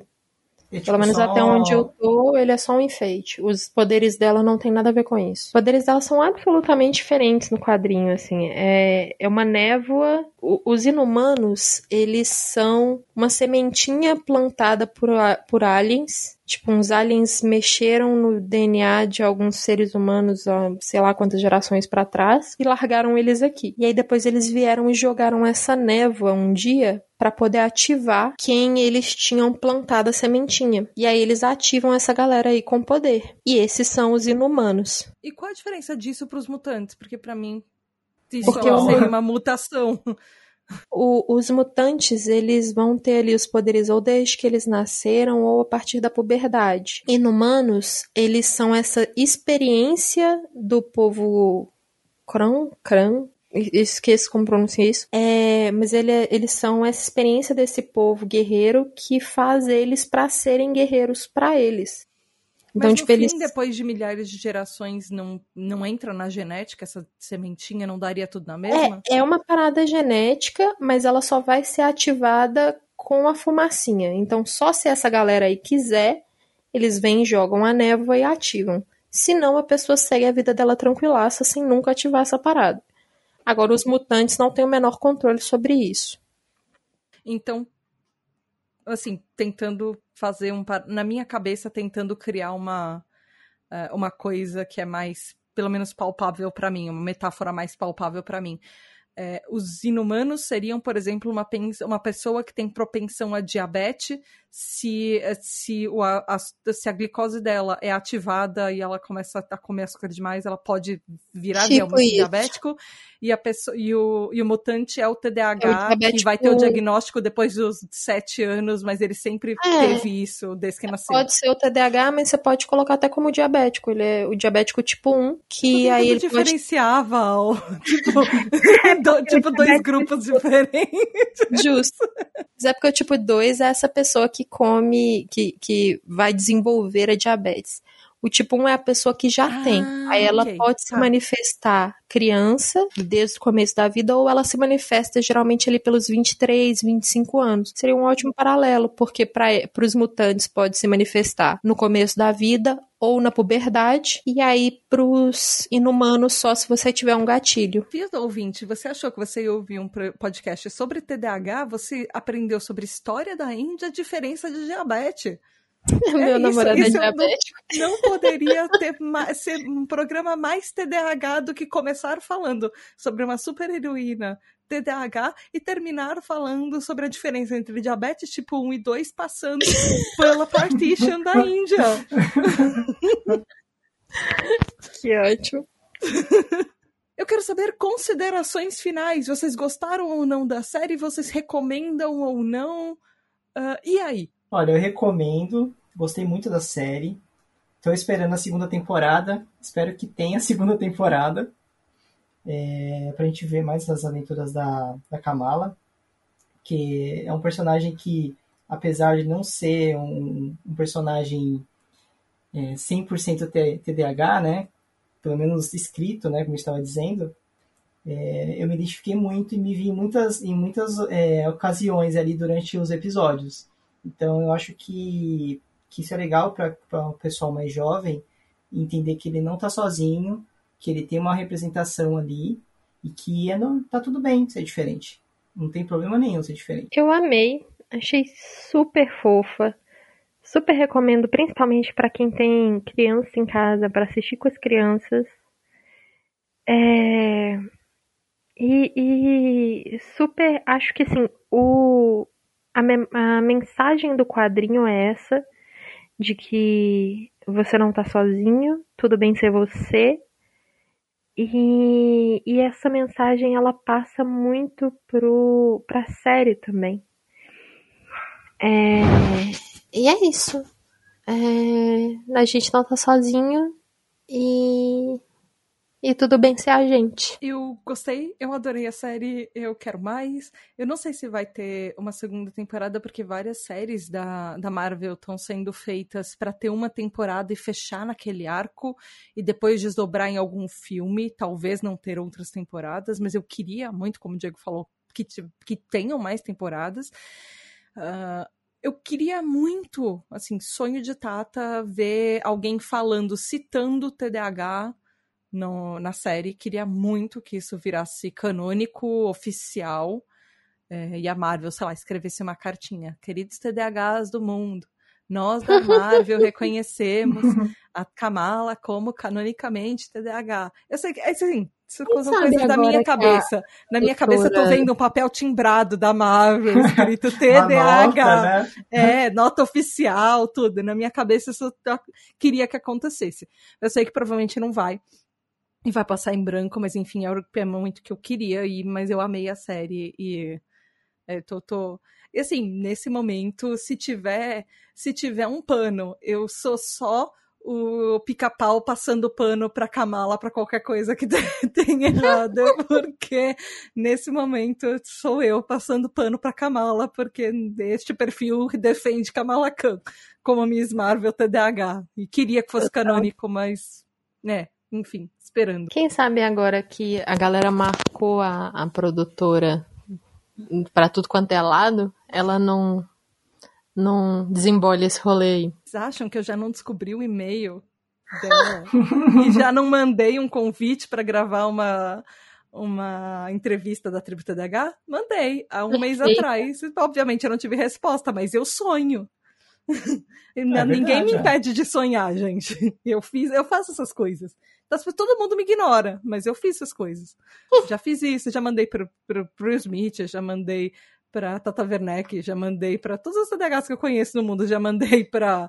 é tipo Pelo menos só- até onde eu tô, ele é só um enfeite. Os poderes dela não tem nada a ver com isso. Os poderes dela são absolutamente diferentes no quadrinho, assim. É, é uma névoa. O- os inumanos, eles são uma sementinha plantada por, por aliens. Tipo, uns aliens mexeram no DNA de alguns seres humanos há sei lá quantas gerações pra trás e largaram eles aqui. E aí depois eles vieram e jogaram essa névoa um dia pra poder ativar quem eles tinham plantado a sementinha. E aí eles ativam essa galera aí com poder. E esses são os inumanos. E qual a diferença disso pros mutantes? Porque pra mim, isso Porque é uma mutação. O- os mutantes, eles vão ter ali os poderes ou desde que eles nasceram ou a partir da puberdade. Inumanos, eles são essa experiência do povo Kran, Kran, esqueço como pronunciar isso. É, mas ele é- eles são essa experiência desse povo guerreiro que faz eles para serem guerreiros para eles. Então, Mas tipo, no fim, eles depois de milhares de gerações, não, não entra na genética essa sementinha, não daria tudo na mesma? É, é uma parada genética, mas ela só vai ser ativada com a fumacinha. Então, só se essa galera aí quiser, eles vêm, jogam a névoa e ativam. Senão, a pessoa segue a vida dela tranquilaça sem nunca ativar essa parada. Agora, os mutantes não têm o menor controle sobre isso. Então, assim, tentando fazer um. Na minha cabeça, tentando criar uma, eh, uma coisa que é mais, pelo menos, palpável pra mim, uma metáfora mais palpável pra mim. é, os inumanos seriam, por exemplo, uma, uma pessoa que tem propensão a diabetes, se, se, o, a, se a glicose dela é ativada e ela começa a comer açúcar demais, ela pode virar tipo diabético. E, a pessoa, e, o, e o mutante é o TDAH, é o que vai ter o diagnóstico depois dos sete anos, mas ele sempre é. teve isso desde que nasceu. Pode ser o TDAH, mas você pode colocar até como diabético. Ele é o diabético tipo 1, que Tudo aí ele diferenciava pode... o, tipo, do, tipo dois grupos diferentes. Justo. Mas é porque o tipo 2 é essa pessoa que come, que, que vai desenvolver a diabetes. O tipo 1 é a pessoa que já ah, tem. Aí ela okay, pode tá. se manifestar criança, desde o começo da vida, ou ela se manifesta geralmente ali pelos 23, 25 anos. Seria um ótimo paralelo, porque para os mutantes pode se manifestar no começo da vida ou na puberdade, e aí pros inumanos só se você tiver um gatilho. Fiz ouvinte, você achou que você ia ouvir um podcast sobre TDAH? Você aprendeu sobre história da Índia, diferença de diabetes. Meu é namorado isso, é diabético. Não, não poderia ter mais, ser um programa mais TDAH do que começar falando sobre uma super heroína TDAH e terminar falando sobre a diferença entre diabetes tipo 1 e 2 passando pela partition da Índia. Que ótimo. Eu quero saber considerações finais. Vocês gostaram ou não da série? Vocês recomendam ou não? Uh, e aí? Olha, eu recomendo. Gostei muito da série. Estou esperando a segunda temporada. Espero que tenha a segunda temporada. É, pra gente ver mais das aventuras da, da Kamala. Que é um personagem que, apesar de não ser um, um personagem é, 100% TDAH, né? Pelo menos escrito, né? Como estava dizendo. É, eu me identifiquei muito e me vi em muitas, em muitas é, ocasiões ali durante os episódios. Então eu acho que, que isso é legal para o pessoal mais jovem entender que ele não está sozinho, que ele tem uma representação ali e que é, não, tá tudo bem ser diferente. Não tem problema nenhum ser diferente. Eu amei, achei super fofa. Super recomendo, principalmente para quem tem criança em casa, para assistir com as crianças. É... E, e, super, acho que assim, o, a, me a mensagem do quadrinho é essa, de que você não tá sozinho, tudo bem ser você. E, e essa mensagem ela passa muito pro, pra série também. É, e é isso. É, a gente não tá sozinho e e tudo bem ser a gente. Eu gostei, eu adorei a série, eu quero mais. Eu não sei se vai ter uma segunda temporada, porque várias séries da, da Marvel estão sendo feitas para ter uma temporada e fechar naquele arco e depois desdobrar em algum filme, talvez não ter outras temporadas, mas eu queria muito, como o Diego falou, que, que tenham mais temporadas. Uh, eu queria muito, assim, sonho de Tata, ver alguém falando, citando o TDAH no, na série. Queria muito que isso virasse canônico, oficial. É, e a Marvel, sei lá, escrevesse uma cartinha. Queridos TDAHs do mundo, nós da Marvel reconhecemos a Kamala como canonicamente TDAH. Eu sei que, é assim, isso são coisas da minha cabeça. Na minha cabeça eu tô vendo um papel timbrado da Marvel, escrito TDAH. nota, né? É, nota oficial, tudo. Na minha cabeça isso queria que acontecesse. Eu sei que provavelmente não vai e vai passar em branco, mas enfim, é muito que eu queria ir, mas eu amei a série e é, tô, tô... E assim, nesse momento, se tiver, se tiver um pano, eu sou só o pica-pau passando pano pra Kamala pra qualquer coisa que tenha errado, porque nesse momento sou eu passando pano pra Kamala, porque este perfil defende Kamala Khan como Miss Marvel TDAH. E queria que fosse canônico, mas, né, enfim, esperando. Quem sabe agora que a galera marcou a, a produtora para tudo quanto é lado, ela não não desembole esse rolê aí. Vocês acham que eu já não descobri o e-mail dela e já não mandei um convite para gravar uma uma entrevista da Tribo TDH? Mandei, há um mês atrás. Obviamente eu não tive resposta, mas eu sonho. É Ninguém verdade, me é. impede de sonhar, gente. Eu fiz, eu faço essas coisas. Todo mundo me ignora, mas eu fiz essas coisas. já fiz isso, já mandei pro, pro, pro Smith, já mandei pra Tata Werneck, já mandei para todos os TDHs que eu conheço no mundo, já mandei pra,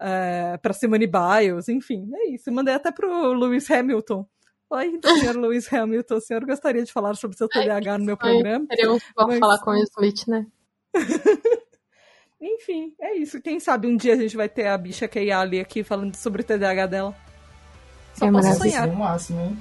é, pra Simone Biles, enfim, é isso. Mandei até pro Lewis Hamilton. Oi, senhor Lewis Hamilton, o senhor gostaria de falar sobre seu TDAH no meu programa? Queria mas... falar com o Smith, né? Enfim, é isso. Quem sabe um dia a gente vai ter a bicha Keyali aqui falando sobre o TDAH dela. Só é posso sonhar. É máximo, hein?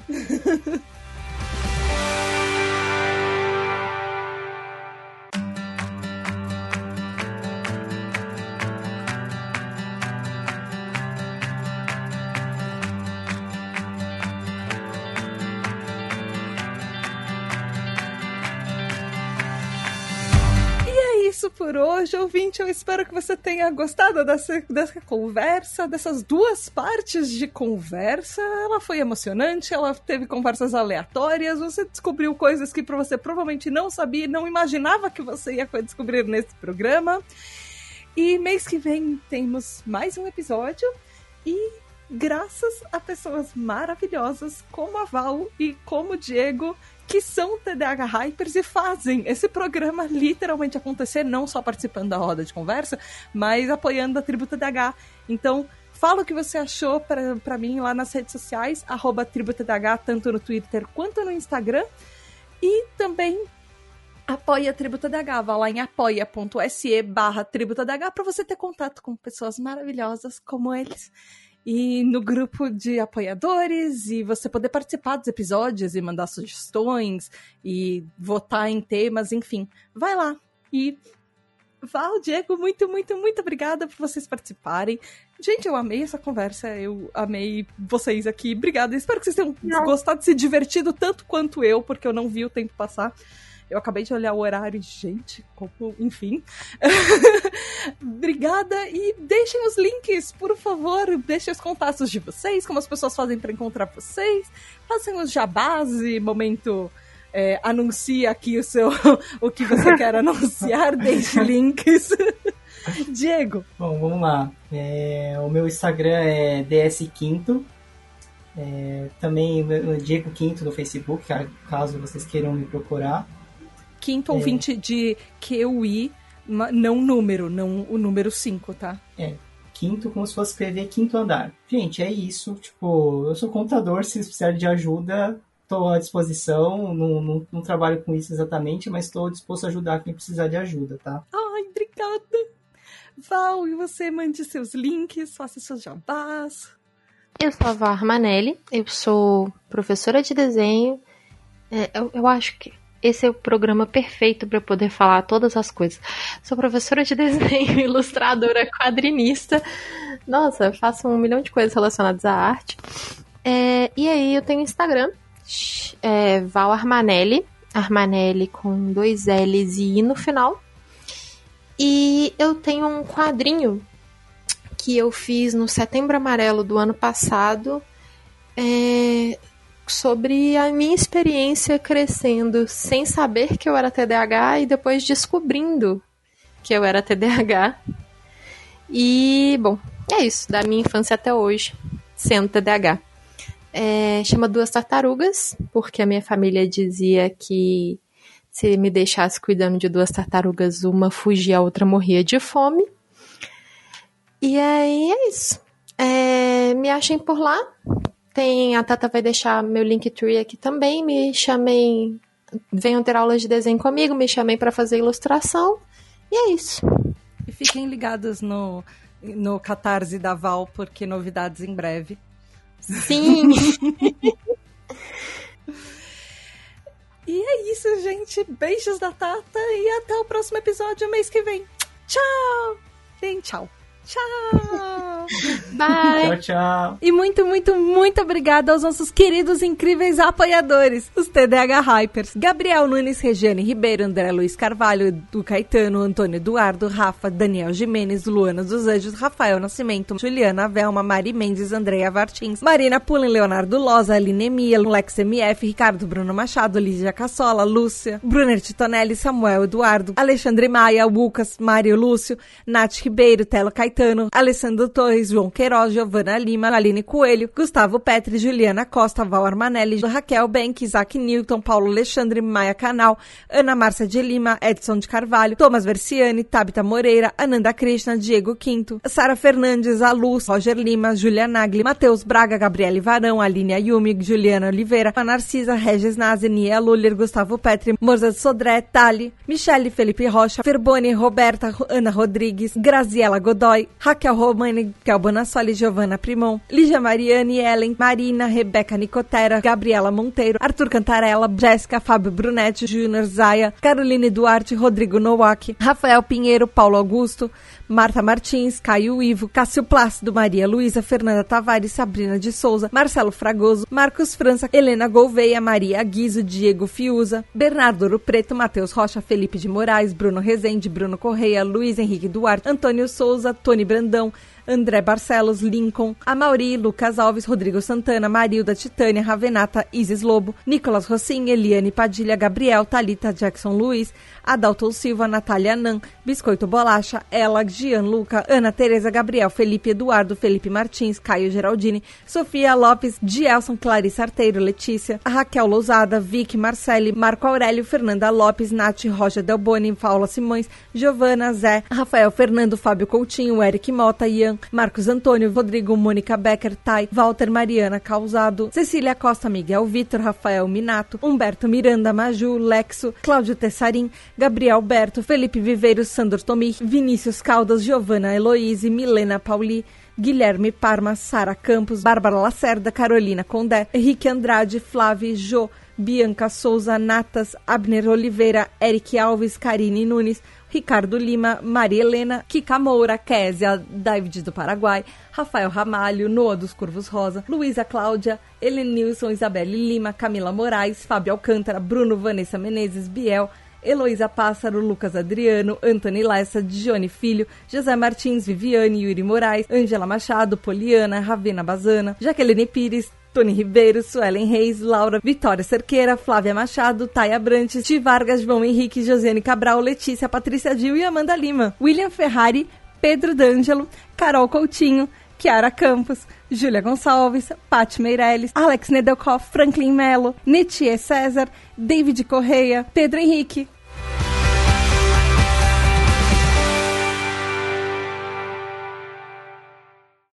Ouvinte. Eu espero que você tenha gostado dessa, dessa conversa, dessas duas partes de conversa. Ela foi emocionante, ela teve conversas aleatórias, você descobriu coisas que você provavelmente não sabia não imaginava que você ia descobrir nesse programa. E mês que vem temos mais um episódio e graças a pessoas maravilhosas como a Val e como o Diego, que são TDAH Hypers e fazem esse programa literalmente acontecer, não só participando da roda de conversa, mas apoiando a tribo TDAH. Então, fala o que você achou para mim lá nas redes sociais, arroba TribuTDH, tanto no Twitter quanto no Instagram. E também apoia a Tribo TDH, vá lá em apoia.se barra Tribo TDH para você ter contato com pessoas maravilhosas como eles e no grupo de apoiadores e você poder participar dos episódios e mandar sugestões e votar em temas, enfim. Vai lá e Val, Diego, muito, muito, muito obrigada por vocês participarem. Gente, eu amei essa conversa, eu amei vocês aqui. Obrigada. Espero que vocês tenham não. gostado, se divertido tanto quanto eu, porque eu não vi o tempo passar. Eu acabei de olhar o horário e, gente, como, enfim. Obrigada e deixem os links, por favor. Deixem os contatos de vocês, como as pessoas fazem para encontrar vocês. Façam os jabás e momento. É, anuncia aqui o seu o que você quer anunciar, deixe links. Diego. Bom, vamos lá. É, o meu Instagram é dsquinto. É, também o Diego Quinto no Facebook, caso vocês queiram me procurar quinto é. ouvinte de QI, não número, não o número 5, tá? É. Quinto, como se fosse escrever quinto andar. Gente, é isso. Tipo, eu sou contador, se precisar de ajuda, estou à disposição. Não, não, não, trabalho com isso exatamente, mas estou disposto a ajudar quem precisar de ajuda, tá? Ai, obrigada. Val, e você mande seus links, faça seus jabás. Eu sou a Val Armanelli, eu sou professora de desenho. É, eu, eu acho que esse é o programa perfeito para poder falar todas as coisas. Sou professora de desenho, ilustradora, quadrinista. Nossa, faço um milhão de coisas relacionadas à arte. É, e aí eu tenho Instagram, é, Val Armanelli, Armanelli com dois L's e I no final. E eu tenho um quadrinho que eu fiz no Setembro Amarelo do ano passado. É, sobre a minha experiência crescendo sem saber que eu era TDAH e depois descobrindo que eu era TDAH. E, bom, é isso, da minha infância até hoje, sendo TDAH. É, chama Duas Tartarugas, porque a minha família dizia que se me deixasse cuidando de duas tartarugas, uma fugia, a outra morria de fome. E aí é isso. É, me achem por lá. Tem, a Tata vai deixar meu Linktree aqui também. Me chamei, venham ter aulas de desenho comigo, me chamei para fazer ilustração. E é isso. E fiquem ligados no, no Catarse da Val, porque novidades em breve. Sim! e é isso, gente. Beijos da Tata e até o próximo episódio mês que vem. Tchau! Bem, tchau. Tchau! Bye. Tchau, tchau. E muito, muito, muito obrigada aos nossos queridos incríveis apoiadores, os TDH Hypers. Gabriel Nunes, Regiane Ribeiro, André Luiz Carvalho, Edu Caetano, Antônio Eduardo, Rafa, Daniel Jimenez, Luana dos Anjos, Rafael Nascimento, Juliana Velma, Mari Mendes, Andréa Vartins, Marina Pullen, Leonardo Loza, Aline Emia, Lex MF, Ricardo Bruno Machado, Lígia Cassola, Lúcia, Brunner Titonelli, Samuel Eduardo, Alexandre Maia, Lucas, Mário Lúcio, Nath Ribeiro, Telo Caetano, Alessandro Torres, João Queiroz, Giovana Lima, Aline Coelho, Gustavo Petri, Juliana Costa, Val Armanelli, Raquel Bank, Isaac Newton, Paulo Alexandre, Maia Canal, Ana Márcia de Lima, Edson de Carvalho, Thomas Versiani, Tabita Moreira, Ananda Krishna, Diego Quinto, Sara Fernandes, Aluz, Roger Lima, Julia Nagli, Matheus Braga, Gabriele Varão, Aline Ayumi, Juliana Oliveira, Narcisa, Regis Nazi, Nia Luller, Gustavo Petri, Morza Sodré, Tali, Michele Felipe Rocha, Ferboni, Roberta, Ana Rodrigues, Graziela Godoy, Raquel Romani, Kel Bonassoli, Giovanna Primon, Lígia Mariane, Ellen, Marina, Rebeca Nicotera, Gabriela Monteiro, Arthur Cantarella, Jéssica, Fábio Brunetti, Júnior Zaia, Caroline Duarte, Rodrigo Nowak, Rafael Pinheiro, Paulo Augusto, Marta Martins, Caio Ivo, Cássio Plácido, Maria Luísa, Fernanda Tavares, Sabrina de Souza, Marcelo Fragoso, Marcos França, Helena Gouveia, Maria Guizo, Diego Fiuza, Bernardo Ouro Preto, Matheus Rocha, Felipe de Moraes, Bruno Rezende, Bruno Correia, Luiz Henrique Duarte, Antônio Souza, Tony Brandão, André Barcelos, Lincoln, Amauri, Lucas Alves, Rodrigo Santana, Marilda, Titânia, Ravenata, Isis Lobo, Nicolas Rossim, Eliane Padilha, Gabriel, Talita Jackson Luiz, Adalto Silva, Natália Nan, Biscoito Bolacha, Ela, Gianluca, Ana Tereza, Gabriel, Felipe Eduardo, Felipe Martins, Caio Geraldini, Sofia Lopes, Gielson, Clarice Arteiro, Letícia, Raquel Lousada, Vicky, Marcele, Marco Aurélio, Fernanda Lopes, Nath, Roger Delboni, Paula Simões, Giovana, Zé, Rafael Fernando, Fábio Coutinho, Eric Mota, Ian, Marcos Antônio, Rodrigo, Mônica Becker, Tai, Walter Mariana Causado, Cecília Costa, Miguel Vitor, Rafael Minato, Humberto Miranda, Maju, Lexo, Cláudio Tessarim, Gabriel Berto, Felipe Viveiros, Sandor Tomi, Vinícius Caldas, Giovana Heloíse, Milena Pauli, Guilherme Parma, Sara Campos, Bárbara Lacerda, Carolina Condé, Henrique Andrade, Flávio Jô, Bianca Souza, Natas, Abner Oliveira, Eric Alves, Karine Nunes, Ricardo Lima, Maria Helena, Kika Moura, Késia, David do Paraguai, Rafael Ramalho, Noah dos Curvos Rosa, Luísa Cláudia, Helenilson, Isabelle Lima, Camila Moraes, Fábio Alcântara, Bruno Vanessa Menezes, Biel, Heloísa Pássaro, Lucas Adriano, Antony Lessa, Dione Filho, José Martins, Viviane, Yuri Moraes, Ângela Machado, Poliana, Ravena Bazana, Jaqueline Pires, Tony Ribeiro, Suelen Reis, Laura, Vitória Cerqueira, Flávia Machado, Taia Brantes, Ti Vargas, João Henrique, Josiane Cabral, Letícia, Patrícia Dil e Amanda Lima, William Ferrari, Pedro D'Angelo, Carol Coutinho, Kiara Campos, Júlia Gonçalves, Paty Meirelles, Alex Nedelkoff, Franklin Melo, Netier César, David Correia, Pedro Henrique,